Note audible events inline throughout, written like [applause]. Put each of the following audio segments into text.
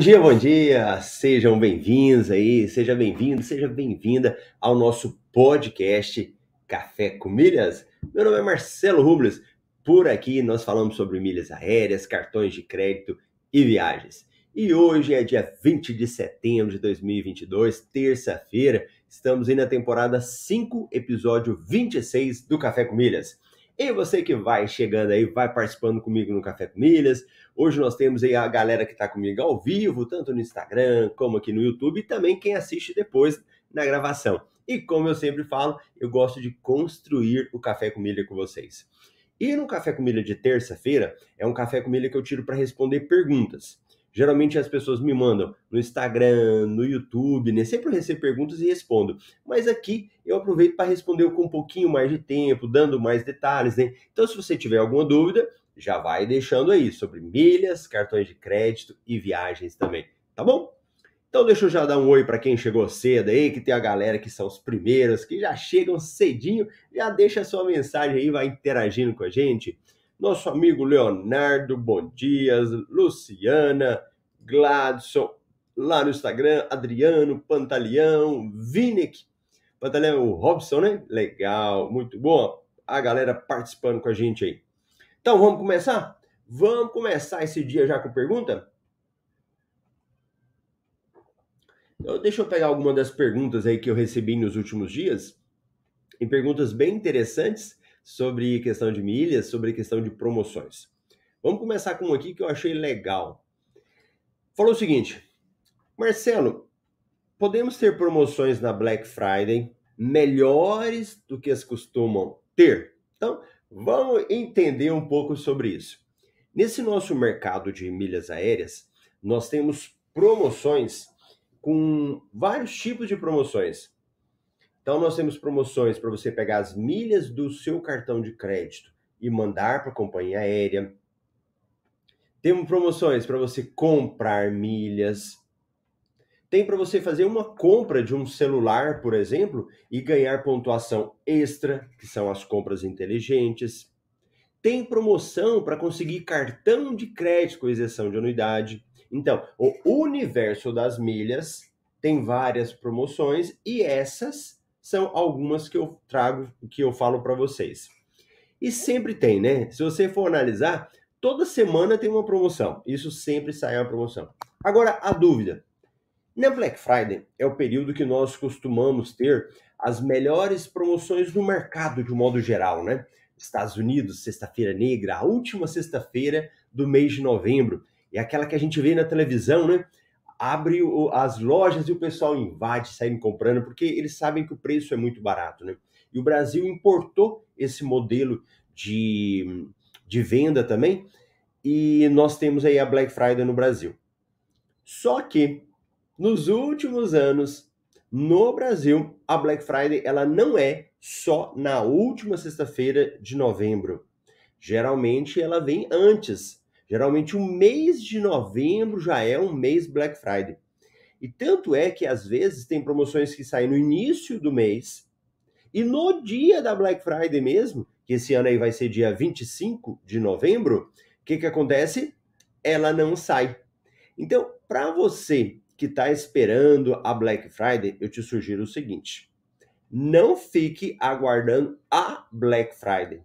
dia, bom dia! Sejam bem-vindos aí, seja bem-vindo, seja bem-vinda ao nosso podcast Café com Milhas. Meu nome é Marcelo Rubles. Por aqui nós falamos sobre milhas aéreas, cartões de crédito e viagens. E hoje é dia 20 de setembro de 2022, terça-feira. Estamos aí na temporada 5, episódio 26 do Café com Milhas. E você que vai chegando aí, vai participando comigo no Café com Milhas. Hoje nós temos aí a galera que está comigo ao vivo, tanto no Instagram como aqui no YouTube, e também quem assiste depois na gravação. E como eu sempre falo, eu gosto de construir o Café com Milha com vocês. E no Café com Milha de terça-feira, é um Café com Milha que eu tiro para responder perguntas. Geralmente as pessoas me mandam no Instagram, no YouTube, né? Sempre recebo perguntas e respondo. Mas aqui eu aproveito para responder com um pouquinho mais de tempo, dando mais detalhes, né? Então, se você tiver alguma dúvida, já vai deixando aí sobre milhas, cartões de crédito e viagens também, tá bom? Então deixa eu já dar um oi para quem chegou cedo aí, que tem a galera que são os primeiros, que já chegam cedinho, já deixa sua mensagem aí, vai interagindo com a gente nosso amigo Leonardo, bom dias, Luciana, Gladson, lá no Instagram, Adriano, Pantaleão, Vinek, Pantaleão, o Robson, né? Legal, muito bom. A galera participando com a gente aí. Então, vamos começar? Vamos começar esse dia já com pergunta? Então, deixa eu pegar alguma das perguntas aí que eu recebi nos últimos dias. E perguntas bem interessantes sobre questão de milhas, sobre questão de promoções. Vamos começar com um aqui que eu achei legal. Falou o seguinte: Marcelo, podemos ter promoções na Black Friday melhores do que as costumam ter? Então, vamos entender um pouco sobre isso. Nesse nosso mercado de milhas aéreas, nós temos promoções com vários tipos de promoções. Então, nós temos promoções para você pegar as milhas do seu cartão de crédito e mandar para a companhia aérea. Temos promoções para você comprar milhas. Tem para você fazer uma compra de um celular, por exemplo, e ganhar pontuação extra, que são as compras inteligentes. Tem promoção para conseguir cartão de crédito com isenção de anuidade. Então, o universo das milhas tem várias promoções e essas são algumas que eu trago, que eu falo para vocês. E sempre tem, né? Se você for analisar, toda semana tem uma promoção. Isso sempre sai uma promoção. Agora, a dúvida. Na Black Friday é o período que nós costumamos ter as melhores promoções no mercado de um modo geral, né? Estados Unidos, sexta-feira negra, a última sexta-feira do mês de novembro. É aquela que a gente vê na televisão, né? abre o, as lojas e o pessoal invade, sai comprando, porque eles sabem que o preço é muito barato, né? E o Brasil importou esse modelo de, de venda também, e nós temos aí a Black Friday no Brasil. Só que nos últimos anos, no Brasil, a Black Friday ela não é só na última sexta-feira de novembro. Geralmente ela vem antes, Geralmente o mês de novembro já é um mês Black Friday. E tanto é que às vezes tem promoções que saem no início do mês e no dia da Black Friday mesmo, que esse ano aí vai ser dia 25 de novembro, o que, que acontece? Ela não sai. Então, para você que está esperando a Black Friday, eu te sugiro o seguinte: não fique aguardando a Black Friday.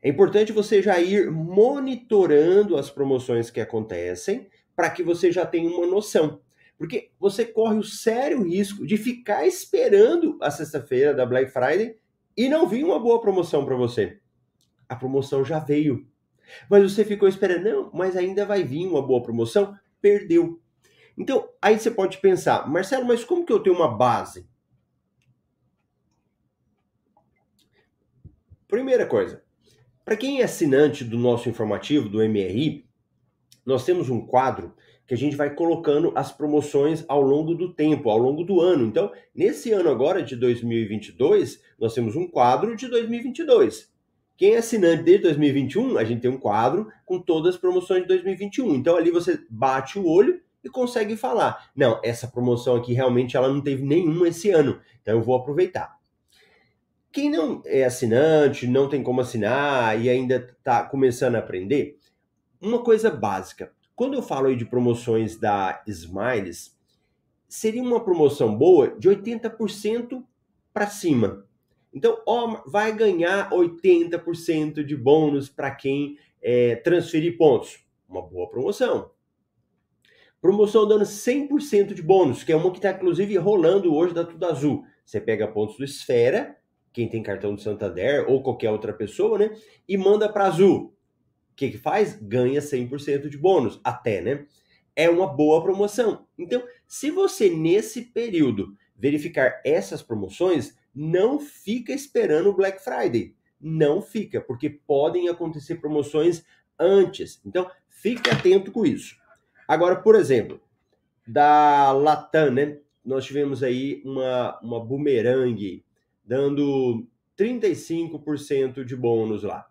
É importante você já ir monitorando as promoções que acontecem para que você já tenha uma noção. Porque você corre o sério risco de ficar esperando a sexta-feira da Black Friday e não vir uma boa promoção para você. A promoção já veio. Mas você ficou esperando, não, mas ainda vai vir uma boa promoção, perdeu. Então, aí você pode pensar, Marcelo, mas como que eu tenho uma base? Primeira coisa, para quem é assinante do nosso informativo, do MRI, nós temos um quadro que a gente vai colocando as promoções ao longo do tempo, ao longo do ano. Então, nesse ano agora de 2022, nós temos um quadro de 2022. Quem é assinante desde 2021, a gente tem um quadro com todas as promoções de 2021. Então, ali você bate o olho e consegue falar: não, essa promoção aqui realmente ela não teve nenhuma esse ano, então eu vou aproveitar. Quem não é assinante, não tem como assinar e ainda está começando a aprender, uma coisa básica: Quando eu falo aí de promoções da Smiles, seria uma promoção boa de 80% para cima. Então, ó, vai ganhar 80% de bônus para quem é, transferir pontos. Uma boa promoção. Promoção dando 100% de bônus, que é uma que está inclusive rolando hoje da Tudo Azul. Você pega pontos do Esfera, quem tem cartão do Santander ou qualquer outra pessoa, né? E manda para Azul. O que, que faz? Ganha 100% de bônus, até, né? É uma boa promoção. Então, se você nesse período verificar essas promoções, não fica esperando o Black Friday. Não fica, porque podem acontecer promoções antes. Então, fique atento com isso. Agora, por exemplo, da Latam, né? Nós tivemos aí uma, uma boomerang dando 35% de bônus lá.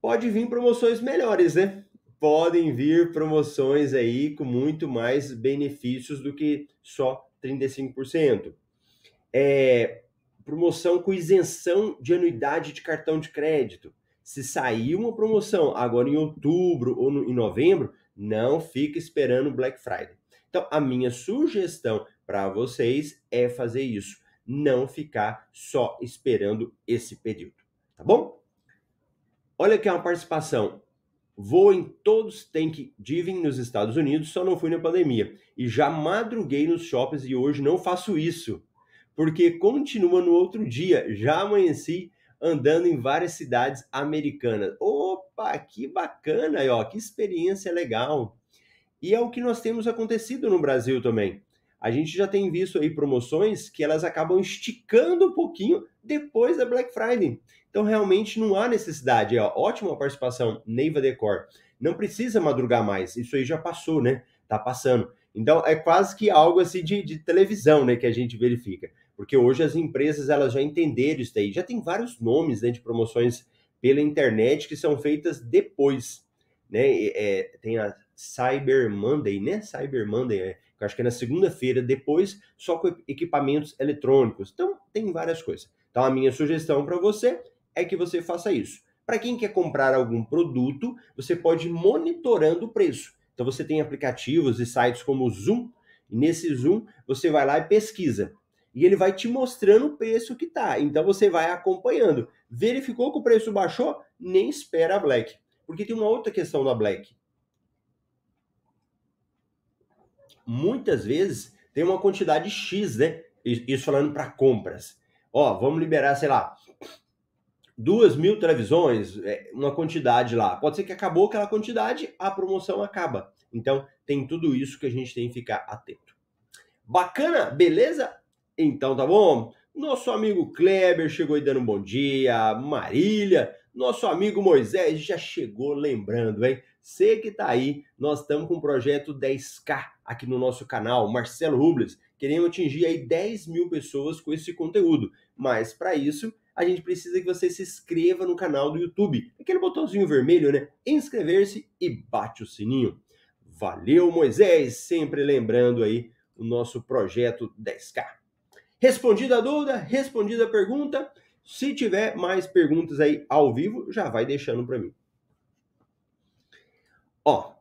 Pode vir promoções melhores, né? Podem vir promoções aí com muito mais benefícios do que só 35%. É, promoção com isenção de anuidade de cartão de crédito. Se sair uma promoção agora em outubro ou no, em novembro, não fica esperando Black Friday. Então, a minha sugestão para vocês é fazer isso, não ficar só esperando esse período, tá bom? Olha aqui uma participação. Vou em todos Thanksgiving nos Estados Unidos, só não fui na pandemia. E já madruguei nos shoppings e hoje não faço isso porque continua no outro dia. Já amanheci andando em várias cidades americanas. Opa, que bacana, ó, que experiência legal. E é o que nós temos acontecido no Brasil também. A gente já tem visto aí promoções que elas acabam esticando um pouquinho depois da Black Friday. Então realmente não há necessidade. Ó, ótima participação, Neiva Decor. Não precisa madrugar mais. Isso aí já passou, né? Tá passando. Então é quase que algo assim de, de televisão, né, que a gente verifica porque hoje as empresas elas já entenderam isso daí. Já tem vários nomes né, de promoções pela internet que são feitas depois. Né? É, tem a Cyber Monday, né? Cyber Monday, é, eu acho que é na segunda-feira, depois só com equipamentos eletrônicos. Então, tem várias coisas. Então, a minha sugestão para você é que você faça isso. Para quem quer comprar algum produto, você pode ir monitorando o preço. Então, você tem aplicativos e sites como o Zoom, e nesse Zoom você vai lá e pesquisa e ele vai te mostrando o preço que tá. Então você vai acompanhando. Verificou que o preço baixou? Nem espera a Black. Porque tem uma outra questão da Black. Muitas vezes tem uma quantidade X, né? Isso falando para compras. Ó, vamos liberar, sei lá, duas mil televisões, é, uma quantidade lá. Pode ser que acabou aquela quantidade, a promoção acaba. Então, tem tudo isso que a gente tem que ficar atento. Bacana? Beleza? Então tá bom? Nosso amigo Kleber chegou aí dando um bom dia, Marília, nosso amigo Moisés já chegou lembrando, hein? Você que tá aí, nós estamos com o projeto 10K aqui no nosso canal, Marcelo Rubles. Queremos atingir aí 10 mil pessoas com esse conteúdo, mas para isso a gente precisa que você se inscreva no canal do YouTube. Aquele botãozinho vermelho, né? Inscrever-se e bate o sininho. Valeu, Moisés, sempre lembrando aí o nosso projeto 10K. Respondida a dúvida, respondida a pergunta. Se tiver mais perguntas aí ao vivo, já vai deixando para mim. Ó,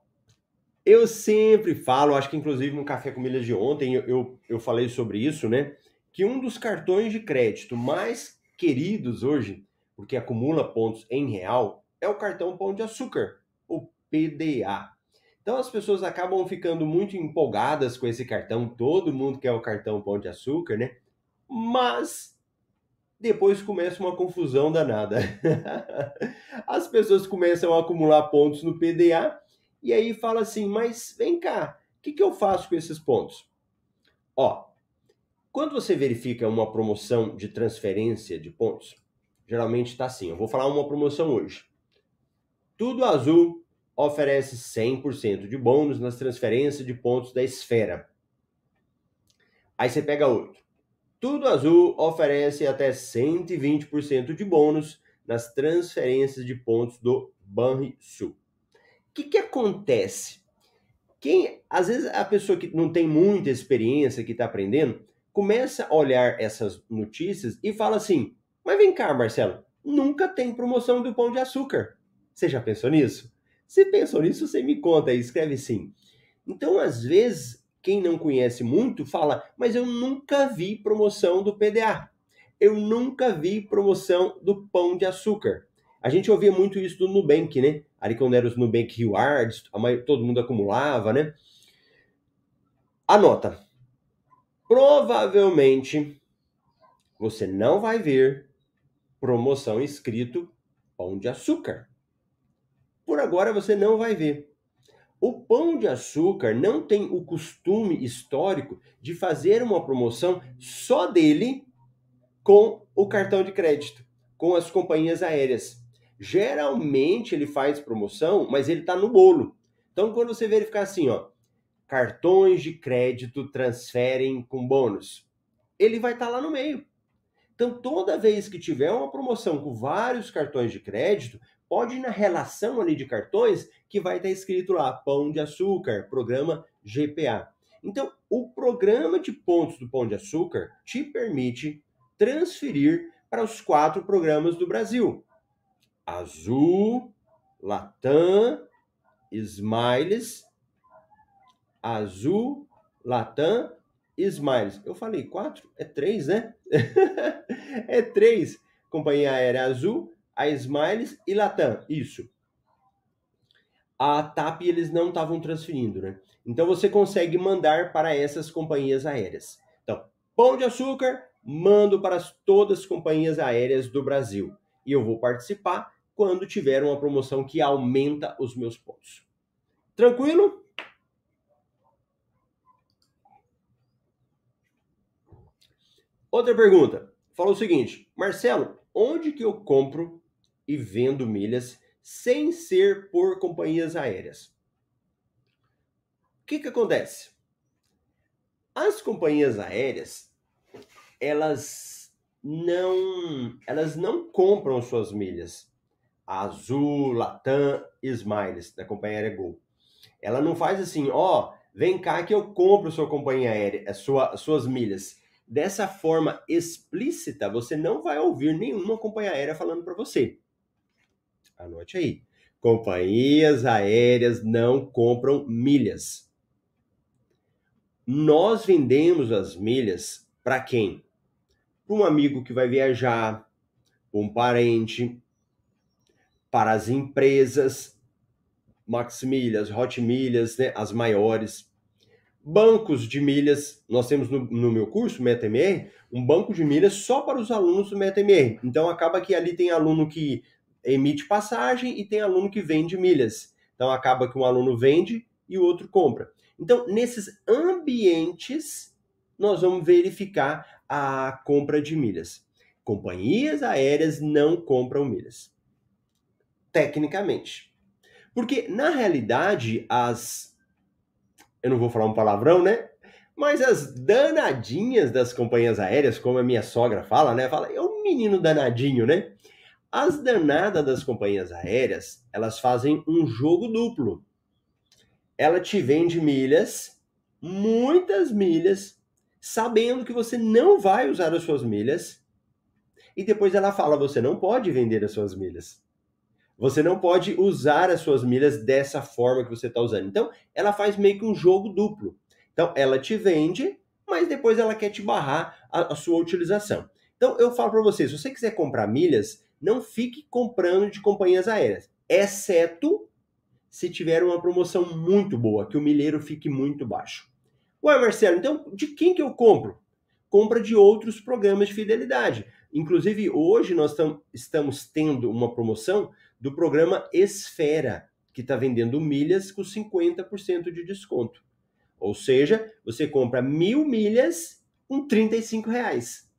eu sempre falo, acho que inclusive no Café com Milhas de ontem eu, eu, eu falei sobre isso, né? Que um dos cartões de crédito mais queridos hoje, porque acumula pontos em real, é o cartão Pão de Açúcar, o PDA. Então as pessoas acabam ficando muito empolgadas com esse cartão, todo mundo quer o cartão Pão de Açúcar, né? Mas depois começa uma confusão danada. [laughs] As pessoas começam a acumular pontos no PDA e aí fala assim: mas vem cá, o que, que eu faço com esses pontos? Ó, quando você verifica uma promoção de transferência de pontos, geralmente está assim. Eu vou falar uma promoção hoje. Tudo Azul oferece 100% de bônus nas transferências de pontos da esfera. Aí você pega outro. Tudo Azul oferece até 120% de bônus nas transferências de pontos do Banrisul. O que, que acontece? Quem, às vezes, a pessoa que não tem muita experiência, que está aprendendo, começa a olhar essas notícias e fala assim: Mas vem cá, Marcelo, nunca tem promoção do pão de açúcar. Você já pensou nisso? Você pensou nisso? Você me conta aí, escreve sim. Então, às vezes, quem não conhece muito fala, mas eu nunca vi promoção do PDA. Eu nunca vi promoção do pão de açúcar. A gente ouvia muito isso do Nubank, né? Ali quando era os Nubank Rewards, todo mundo acumulava, né? Anota. Provavelmente você não vai ver promoção escrito pão de açúcar. Por agora você não vai ver. O pão de açúcar não tem o costume histórico de fazer uma promoção só dele com o cartão de crédito, com as companhias aéreas. Geralmente ele faz promoção, mas ele está no bolo. Então, quando você verificar assim, ó, cartões de crédito transferem com bônus, ele vai estar tá lá no meio. Então, toda vez que tiver uma promoção com vários cartões de crédito, pode ir na relação ali de cartões que vai estar escrito lá Pão de Açúcar, programa GPA. Então, o programa de pontos do Pão de Açúcar te permite transferir para os quatro programas do Brasil: Azul, Latam, Smiles, Azul, Latam Smiles. Eu falei quatro? É três, né? [laughs] é três. Companhia Aérea Azul, a Smiles e Latam. Isso. A TAP eles não estavam transferindo, né? Então você consegue mandar para essas companhias aéreas. Então, Pão de Açúcar, mando para todas as companhias aéreas do Brasil. E eu vou participar quando tiver uma promoção que aumenta os meus pontos. Tranquilo? Outra pergunta. Falou o seguinte: Marcelo, onde que eu compro e vendo milhas sem ser por companhias aéreas? O que que acontece? As companhias aéreas, elas não, elas não compram suas milhas. Azul, Latam, Smiles, da companhia aérea Gol. Ela não faz assim, ó, oh, vem cá que eu compro sua companhia aérea, sua, suas milhas dessa forma explícita, você não vai ouvir nenhuma companhia aérea falando para você. Anote aí. Companhias aéreas não compram milhas. Nós vendemos as milhas para quem? Para um amigo que vai viajar, um parente, para as empresas, Max Milhas, Hot Milhas, né, as maiores bancos de milhas. Nós temos no, no, meu curso, MetaMR, um banco de milhas só para os alunos do MetaMR. Então acaba que ali tem aluno que emite passagem e tem aluno que vende milhas. Então acaba que um aluno vende e o outro compra. Então, nesses ambientes, nós vamos verificar a compra de milhas. Companhias aéreas não compram milhas. Tecnicamente. Porque, na realidade, as eu não vou falar um palavrão, né? Mas as danadinhas das companhias aéreas, como a minha sogra fala, né? Fala, é um menino danadinho, né? As danadas das companhias aéreas, elas fazem um jogo duplo. Ela te vende milhas, muitas milhas, sabendo que você não vai usar as suas milhas, e depois ela fala: você não pode vender as suas milhas. Você não pode usar as suas milhas dessa forma que você está usando. Então, ela faz meio que um jogo duplo. Então, ela te vende, mas depois ela quer te barrar a, a sua utilização. Então, eu falo para você, se você quiser comprar milhas, não fique comprando de companhias aéreas, exceto se tiver uma promoção muito boa, que o milheiro fique muito baixo. Ué, Marcelo, então de quem que eu compro? Compra de outros programas de fidelidade. Inclusive, hoje nós tam, estamos tendo uma promoção do programa Esfera, que está vendendo milhas com 50% de desconto. Ou seja, você compra mil milhas com 35 reais.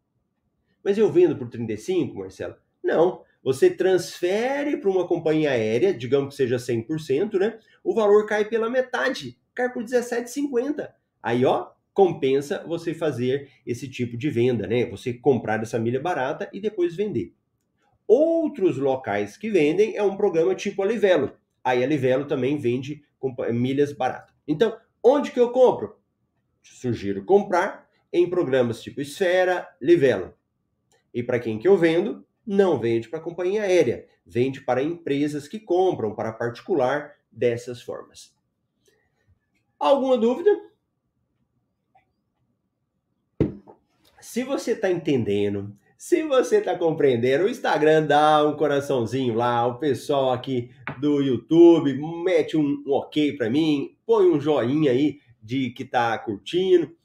Mas eu vendo por 35, Marcelo? Não. Você transfere para uma companhia aérea, digamos que seja 100%, né? O valor cai pela metade, cai por 17,50. Aí, ó, compensa você fazer esse tipo de venda, né? Você comprar essa milha barata e depois vender. Outros locais que vendem é um programa tipo a Livelo. Aí a Livelo também vende milhas baratas. Então, onde que eu compro? Sugiro comprar em programas tipo Esfera, Livelo. E para quem que eu vendo? Não vende para companhia aérea, vende para empresas que compram para particular dessas formas. Alguma dúvida? Se você está entendendo, se você está compreendendo, o Instagram dá um coraçãozinho lá, o pessoal aqui do YouTube mete um, um ok para mim, põe um joinha aí de que tá curtindo.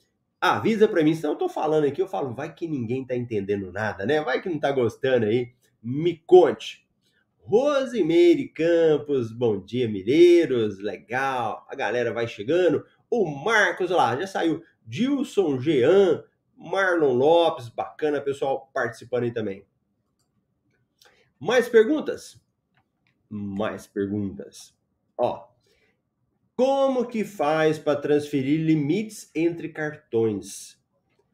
Avisa para mim, senão eu tô falando aqui, eu falo, vai que ninguém tá entendendo nada, né? Vai que não tá gostando aí. Me conte. Rosimeire Campos, bom dia, Mineiros, legal. A galera vai chegando. O Marcos, olha lá, já saiu. Dilson Jean, Marlon Lopes, bacana, pessoal participando aí também. Mais perguntas? Mais perguntas. Ó, como que faz para transferir limites entre cartões?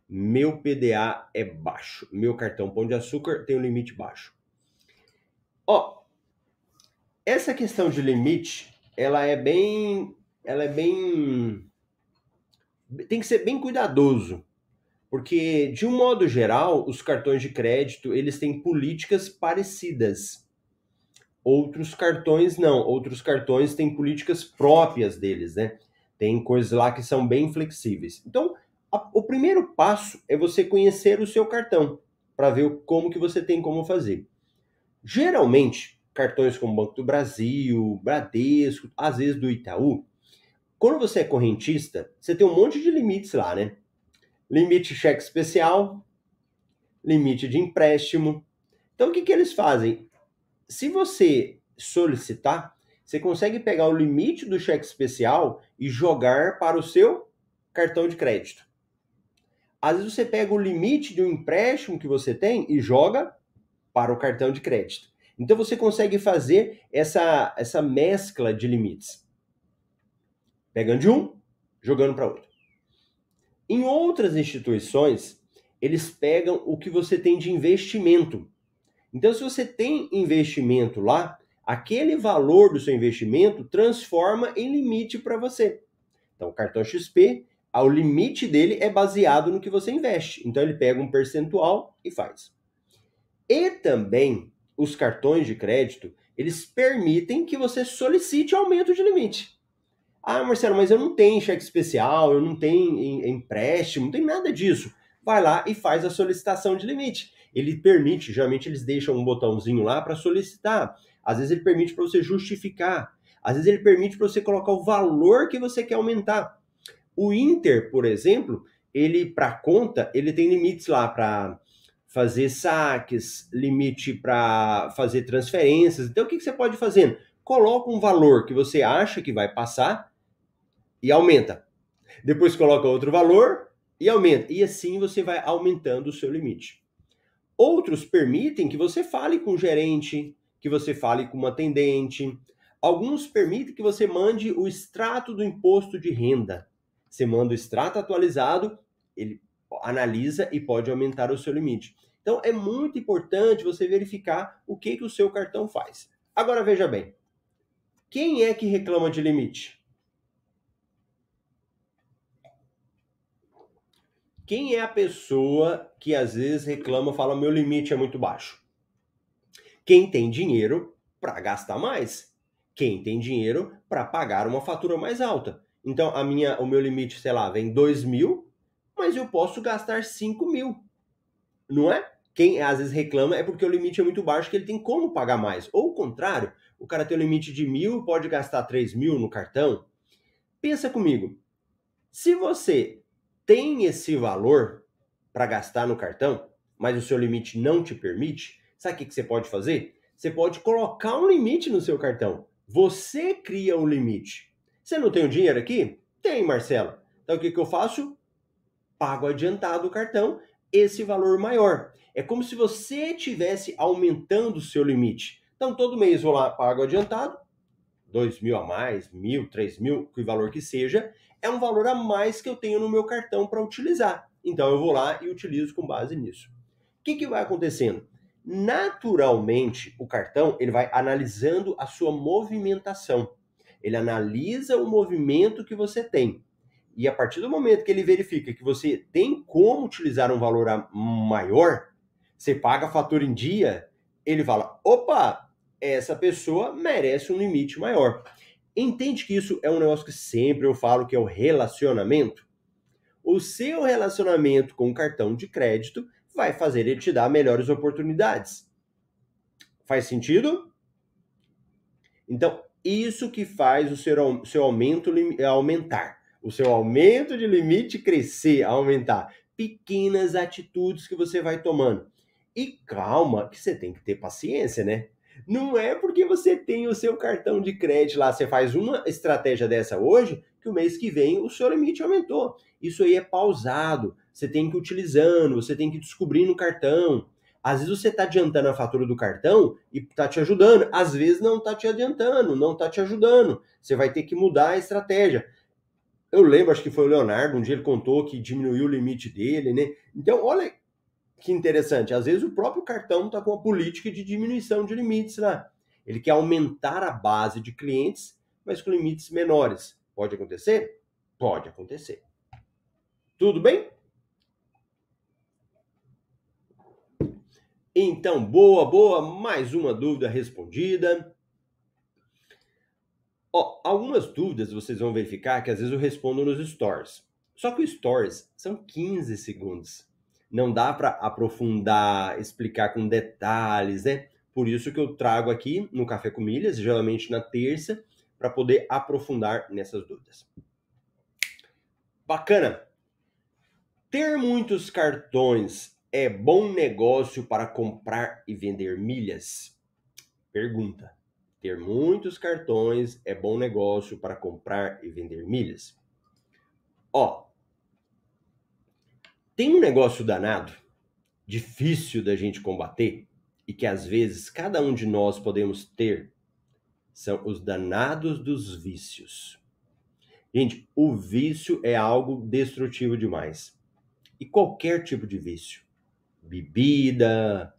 Meu PDA é baixo. Meu cartão Pão de Açúcar tem um limite baixo. Ó, essa questão de limite, ela é bem, ela é bem tem que ser bem cuidadoso, porque de um modo geral, os cartões de crédito, eles têm políticas parecidas. Outros cartões não, outros cartões têm políticas próprias deles, né? Tem coisas lá que são bem flexíveis. Então, a, o primeiro passo é você conhecer o seu cartão para ver como que você tem como fazer. Geralmente, cartões como Banco do Brasil, Bradesco, às vezes do Itaú, quando você é correntista, você tem um monte de limites lá, né? Limite cheque especial, limite de empréstimo. Então, o que, que eles fazem? Se você solicitar, você consegue pegar o limite do cheque especial e jogar para o seu cartão de crédito. Às vezes você pega o limite de um empréstimo que você tem e joga para o cartão de crédito. Então você consegue fazer essa, essa mescla de limites. Pegando de um, jogando para outro. Em outras instituições, eles pegam o que você tem de investimento então, se você tem investimento lá, aquele valor do seu investimento transforma em limite para você. Então, o cartão XP, o limite dele é baseado no que você investe. Então, ele pega um percentual e faz. E também, os cartões de crédito, eles permitem que você solicite aumento de limite. Ah, Marcelo, mas eu não tenho cheque especial, eu não tenho empréstimo, não tem nada disso. Vai lá e faz a solicitação de limite ele permite, geralmente eles deixam um botãozinho lá para solicitar. Às vezes ele permite para você justificar. Às vezes ele permite para você colocar o valor que você quer aumentar. O Inter, por exemplo, ele para conta, ele tem limites lá para fazer saques, limite para fazer transferências. Então o que, que você pode fazer? Coloca um valor que você acha que vai passar e aumenta. Depois coloca outro valor e aumenta. E assim você vai aumentando o seu limite. Outros permitem que você fale com o gerente, que você fale com uma atendente. Alguns permitem que você mande o extrato do imposto de renda. Você manda o extrato atualizado, ele analisa e pode aumentar o seu limite. Então é muito importante você verificar o que, que o seu cartão faz. Agora veja bem, quem é que reclama de limite? Quem é a pessoa que às vezes reclama, fala meu limite é muito baixo? Quem tem dinheiro para gastar mais. Quem tem dinheiro para pagar uma fatura mais alta. Então, a minha, o meu limite, sei lá, vem 2 mil, mas eu posso gastar 5 mil. Não é? Quem às vezes reclama é porque o limite é muito baixo, que ele tem como pagar mais. Ou o contrário, o cara tem o limite de mil, pode gastar 3 mil no cartão. Pensa comigo. Se você tem esse valor para gastar no cartão, mas o seu limite não te permite, sabe o que, que você pode fazer? Você pode colocar um limite no seu cartão. Você cria um limite. Você não tem o dinheiro aqui? Tem, Marcelo. Então o que, que eu faço? Pago adiantado o cartão, esse valor maior. É como se você estivesse aumentando o seu limite. Então todo mês vou lá, pago adiantado, dois mil a mais, mil, três mil, que valor que seja, é um valor a mais que eu tenho no meu cartão para utilizar. Então eu vou lá e utilizo com base nisso. O que, que vai acontecendo? Naturalmente, o cartão ele vai analisando a sua movimentação. Ele analisa o movimento que você tem. E a partir do momento que ele verifica que você tem como utilizar um valor maior, você paga a fatura em dia, ele fala: opa, essa pessoa merece um limite maior. Entende que isso é um negócio que sempre eu falo que é o relacionamento? O seu relacionamento com o cartão de crédito vai fazer ele te dar melhores oportunidades. Faz sentido? Então, isso que faz o seu, seu aumento aumentar. O seu aumento de limite crescer, aumentar. Pequenas atitudes que você vai tomando. E calma, que você tem que ter paciência, né? Não é porque você tem o seu cartão de crédito lá, você faz uma estratégia dessa hoje, que o mês que vem o seu limite aumentou. Isso aí é pausado. Você tem que ir utilizando, você tem que ir descobrindo no cartão. Às vezes você está adiantando a fatura do cartão e está te ajudando. Às vezes não está te adiantando, não está te ajudando. Você vai ter que mudar a estratégia. Eu lembro, acho que foi o Leonardo, um dia ele contou que diminuiu o limite dele, né? Então, olha que interessante. Às vezes o próprio cartão está com a política de diminuição de limites lá. Ele quer aumentar a base de clientes, mas com limites menores. Pode acontecer? Pode acontecer. Tudo bem? Então, boa, boa, mais uma dúvida respondida. Ó, algumas dúvidas vocês vão verificar que às vezes eu respondo nos stories. Só que os stories são 15 segundos. Não dá para aprofundar, explicar com detalhes, né? Por isso que eu trago aqui no Café com Milhas, geralmente na terça, para poder aprofundar nessas dúvidas. Bacana. Ter muitos cartões é bom negócio para comprar e vender milhas? Pergunta. Ter muitos cartões é bom negócio para comprar e vender milhas? Ó, tem um negócio danado, difícil da gente combater e que às vezes cada um de nós podemos ter, são os danados dos vícios. Gente, o vício é algo destrutivo demais. E qualquer tipo de vício bebida,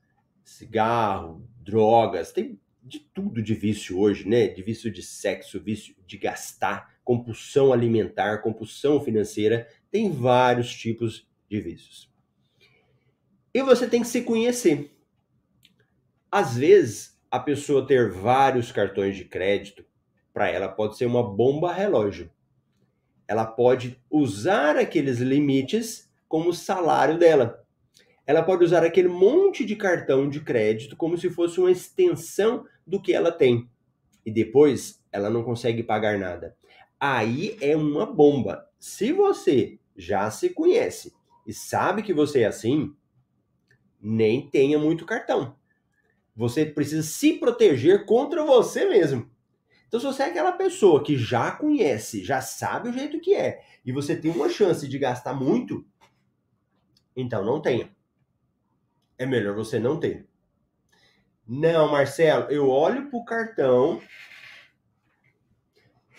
cigarro, drogas, tem de tudo de vício hoje, né? De vício de sexo, vício de gastar, compulsão alimentar, compulsão financeira, tem vários tipos de vícios. E você tem que se conhecer. Às vezes, a pessoa ter vários cartões de crédito, para ela pode ser uma bomba relógio. Ela pode usar aqueles limites como salário dela ela pode usar aquele monte de cartão de crédito como se fosse uma extensão do que ela tem. E depois ela não consegue pagar nada. Aí é uma bomba. Se você já se conhece e sabe que você é assim, nem tenha muito cartão. Você precisa se proteger contra você mesmo. Então, se você é aquela pessoa que já conhece, já sabe o jeito que é, e você tem uma chance de gastar muito, então não tenha é melhor você não ter. Não, Marcelo, eu olho para o cartão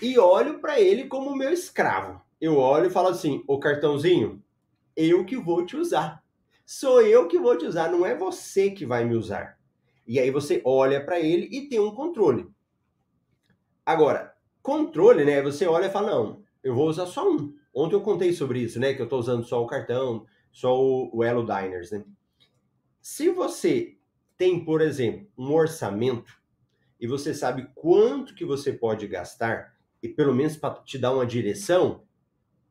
e olho para ele como meu escravo. Eu olho e falo assim: o cartãozinho, eu que vou te usar. Sou eu que vou te usar, não é você que vai me usar. E aí você olha para ele e tem um controle. Agora, controle, né? Você olha e fala: não, eu vou usar só um. Ontem eu contei sobre isso, né? Que eu estou usando só o cartão, só o Elo Diners, né? Se você tem, por exemplo, um orçamento e você sabe quanto que você pode gastar e pelo menos para te dar uma direção,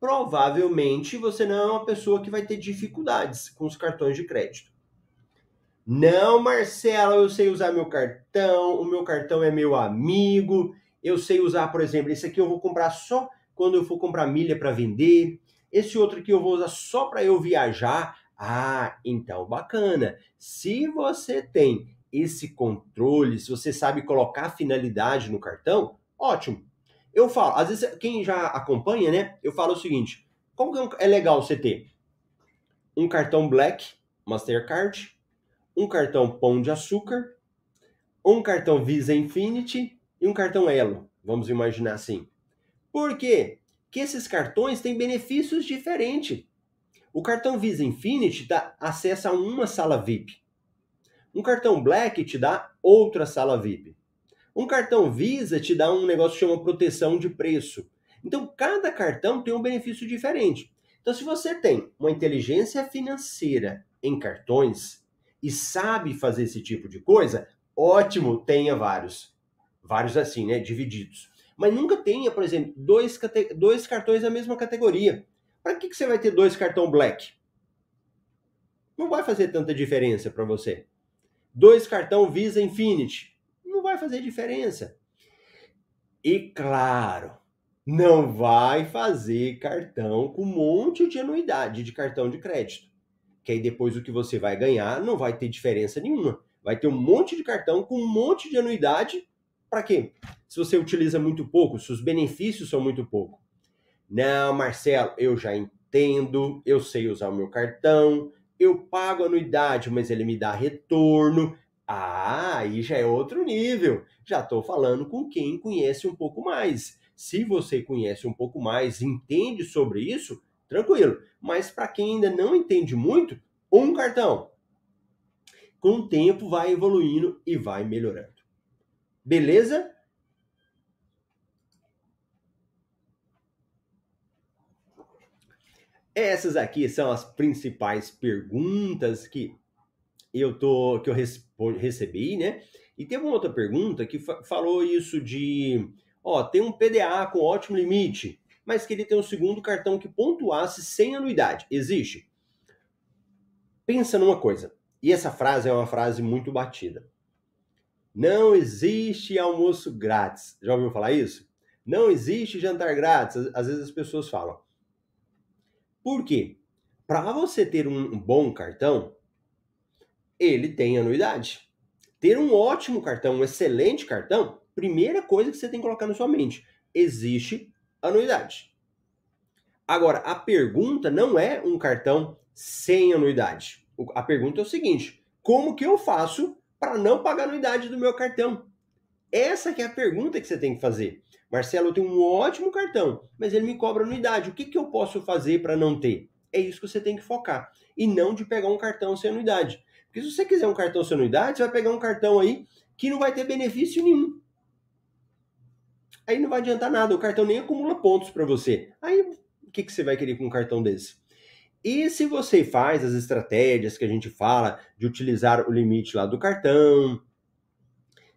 provavelmente você não é uma pessoa que vai ter dificuldades com os cartões de crédito. Não, Marcelo, eu sei usar meu cartão, o meu cartão é meu amigo, eu sei usar, por exemplo, esse aqui eu vou comprar só quando eu for comprar milha para vender, esse outro aqui eu vou usar só para eu viajar. Ah, então bacana. Se você tem esse controle, se você sabe colocar finalidade no cartão, ótimo. Eu falo, às vezes quem já acompanha, né? Eu falo o seguinte: como é legal você ter um cartão Black, Mastercard, um cartão Pão de Açúcar, um cartão Visa Infinity e um cartão Elo. Vamos imaginar assim. Por quê? Que esses cartões têm benefícios diferentes. O cartão Visa Infinity dá acesso a uma sala VIP. Um cartão Black te dá outra sala VIP. Um cartão Visa te dá um negócio que chama proteção de preço. Então, cada cartão tem um benefício diferente. Então, se você tem uma inteligência financeira em cartões e sabe fazer esse tipo de coisa, ótimo, tenha vários. Vários assim, né? Divididos. Mas nunca tenha, por exemplo, dois, dois cartões da mesma categoria. Para que, que você vai ter dois cartão black? Não vai fazer tanta diferença para você. Dois cartão Visa Infinity. Fazer diferença. E claro, não vai fazer cartão com um monte de anuidade de cartão de crédito. Que aí depois o que você vai ganhar não vai ter diferença nenhuma. Vai ter um monte de cartão com um monte de anuidade. Para quê? Se você utiliza muito pouco, se os benefícios são muito pouco. Não, Marcelo, eu já entendo, eu sei usar o meu cartão, eu pago anuidade, mas ele me dá retorno. Ah, aí já é outro nível. Já estou falando com quem conhece um pouco mais. Se você conhece um pouco mais, entende sobre isso, tranquilo. Mas para quem ainda não entende muito, um cartão. Com o tempo vai evoluindo e vai melhorando. Beleza? Essas aqui são as principais perguntas que eu tô que eu recebi, né? E tem uma outra pergunta que fa falou isso de, ó, tem um PDA com ótimo limite, mas que ele tem um segundo cartão que pontuasse sem anuidade. Existe? Pensa numa coisa. E essa frase é uma frase muito batida. Não existe almoço grátis. Já ouviu falar isso? Não existe jantar grátis. Às vezes as pessoas falam. Por quê? Para você ter um bom cartão, ele tem anuidade. Ter um ótimo cartão, um excelente cartão, primeira coisa que você tem que colocar na sua mente: existe anuidade. Agora, a pergunta não é um cartão sem anuidade. A pergunta é o seguinte: como que eu faço para não pagar anuidade do meu cartão? Essa que é a pergunta que você tem que fazer. Marcelo, eu tenho um ótimo cartão, mas ele me cobra anuidade. O que, que eu posso fazer para não ter? É isso que você tem que focar. E não de pegar um cartão sem anuidade. Porque se você quiser um cartão sem anuidade, você vai pegar um cartão aí que não vai ter benefício nenhum. Aí não vai adiantar nada, o cartão nem acumula pontos para você. Aí o que, que você vai querer com um cartão desse? E se você faz as estratégias que a gente fala de utilizar o limite lá do cartão,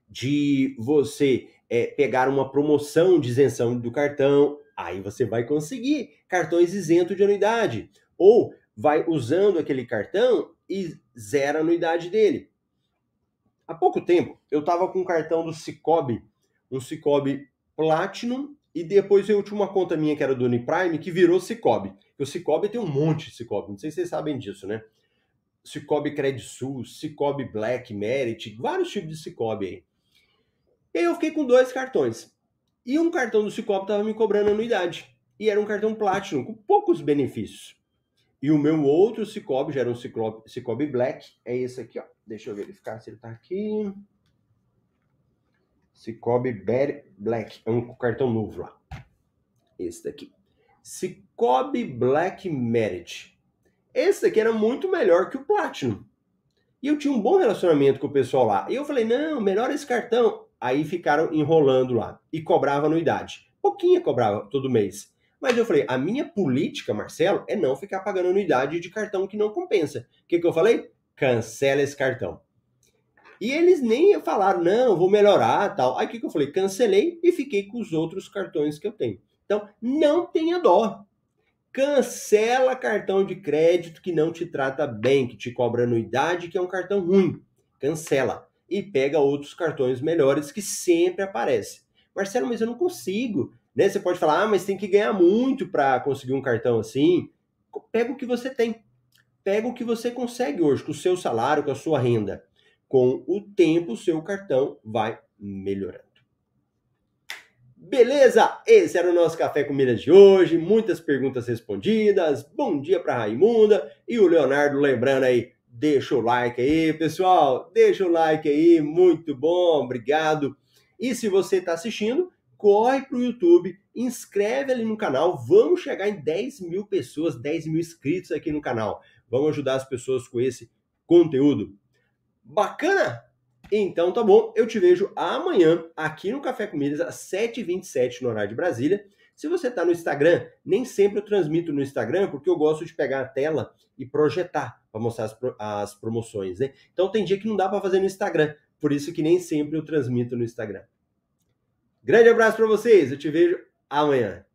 de você é, pegar uma promoção de isenção do cartão, aí você vai conseguir cartões isentos de anuidade. Ou vai usando aquele cartão e zera a anuidade dele. Há pouco tempo, eu estava com um cartão do Cicobi, um Cicobi Platinum, e depois eu tinha uma conta minha que era do Uniprime, que virou Cicobi. O Cicobi tem um monte de Cicobi, não sei se vocês sabem disso, né? Cicobi Credisul, Cicobi Black, Merit, vários tipos de Cicobi aí. E eu fiquei com dois cartões. E um cartão do Cicobi estava me cobrando anuidade. E era um cartão Platinum, com poucos benefícios. E o meu outro Cicobi já era um Cicobi, Black. É esse aqui, ó. Deixa eu verificar se ele está aqui. Cicobi Black. É um cartão novo lá. Esse daqui. Cicobi Black Merit. Esse daqui era muito melhor que o Platinum. E eu tinha um bom relacionamento com o pessoal lá. E eu falei, não, melhor esse cartão. Aí ficaram enrolando lá e cobrava anuidade. Pouquinha cobrava todo mês. Mas eu falei, a minha política, Marcelo, é não ficar pagando anuidade de cartão que não compensa. O que, que eu falei? Cancela esse cartão. E eles nem falaram, não, vou melhorar tal. Aí o que, que eu falei? Cancelei e fiquei com os outros cartões que eu tenho. Então, não tenha dó. Cancela cartão de crédito que não te trata bem, que te cobra anuidade, que é um cartão ruim. Cancela e pega outros cartões melhores que sempre aparecem. Marcelo, mas eu não consigo. Né? Você pode falar, ah, mas tem que ganhar muito para conseguir um cartão assim. Pega o que você tem. Pega o que você consegue hoje, com o seu salário, com a sua renda. Com o tempo, o seu cartão vai melhorando. Beleza? Esse era o nosso Café com Milhas de hoje. Muitas perguntas respondidas. Bom dia para Raimunda e o Leonardo lembrando aí deixa o like aí, pessoal. Deixa o like aí, muito bom, obrigado. E se você está assistindo, corre para o YouTube, inscreve ali no canal. Vamos chegar em 10 mil pessoas, 10 mil inscritos aqui no canal. Vamos ajudar as pessoas com esse conteúdo. Bacana? Então tá bom, eu te vejo amanhã aqui no Café Comidas às 7h27 no horário de Brasília. Se você está no Instagram, nem sempre eu transmito no Instagram, porque eu gosto de pegar a tela e projetar para mostrar as, pro, as, promoções, né? Então tem dia que não dá para fazer no Instagram, por isso que nem sempre eu transmito no Instagram. Grande abraço para vocês, eu te vejo amanhã.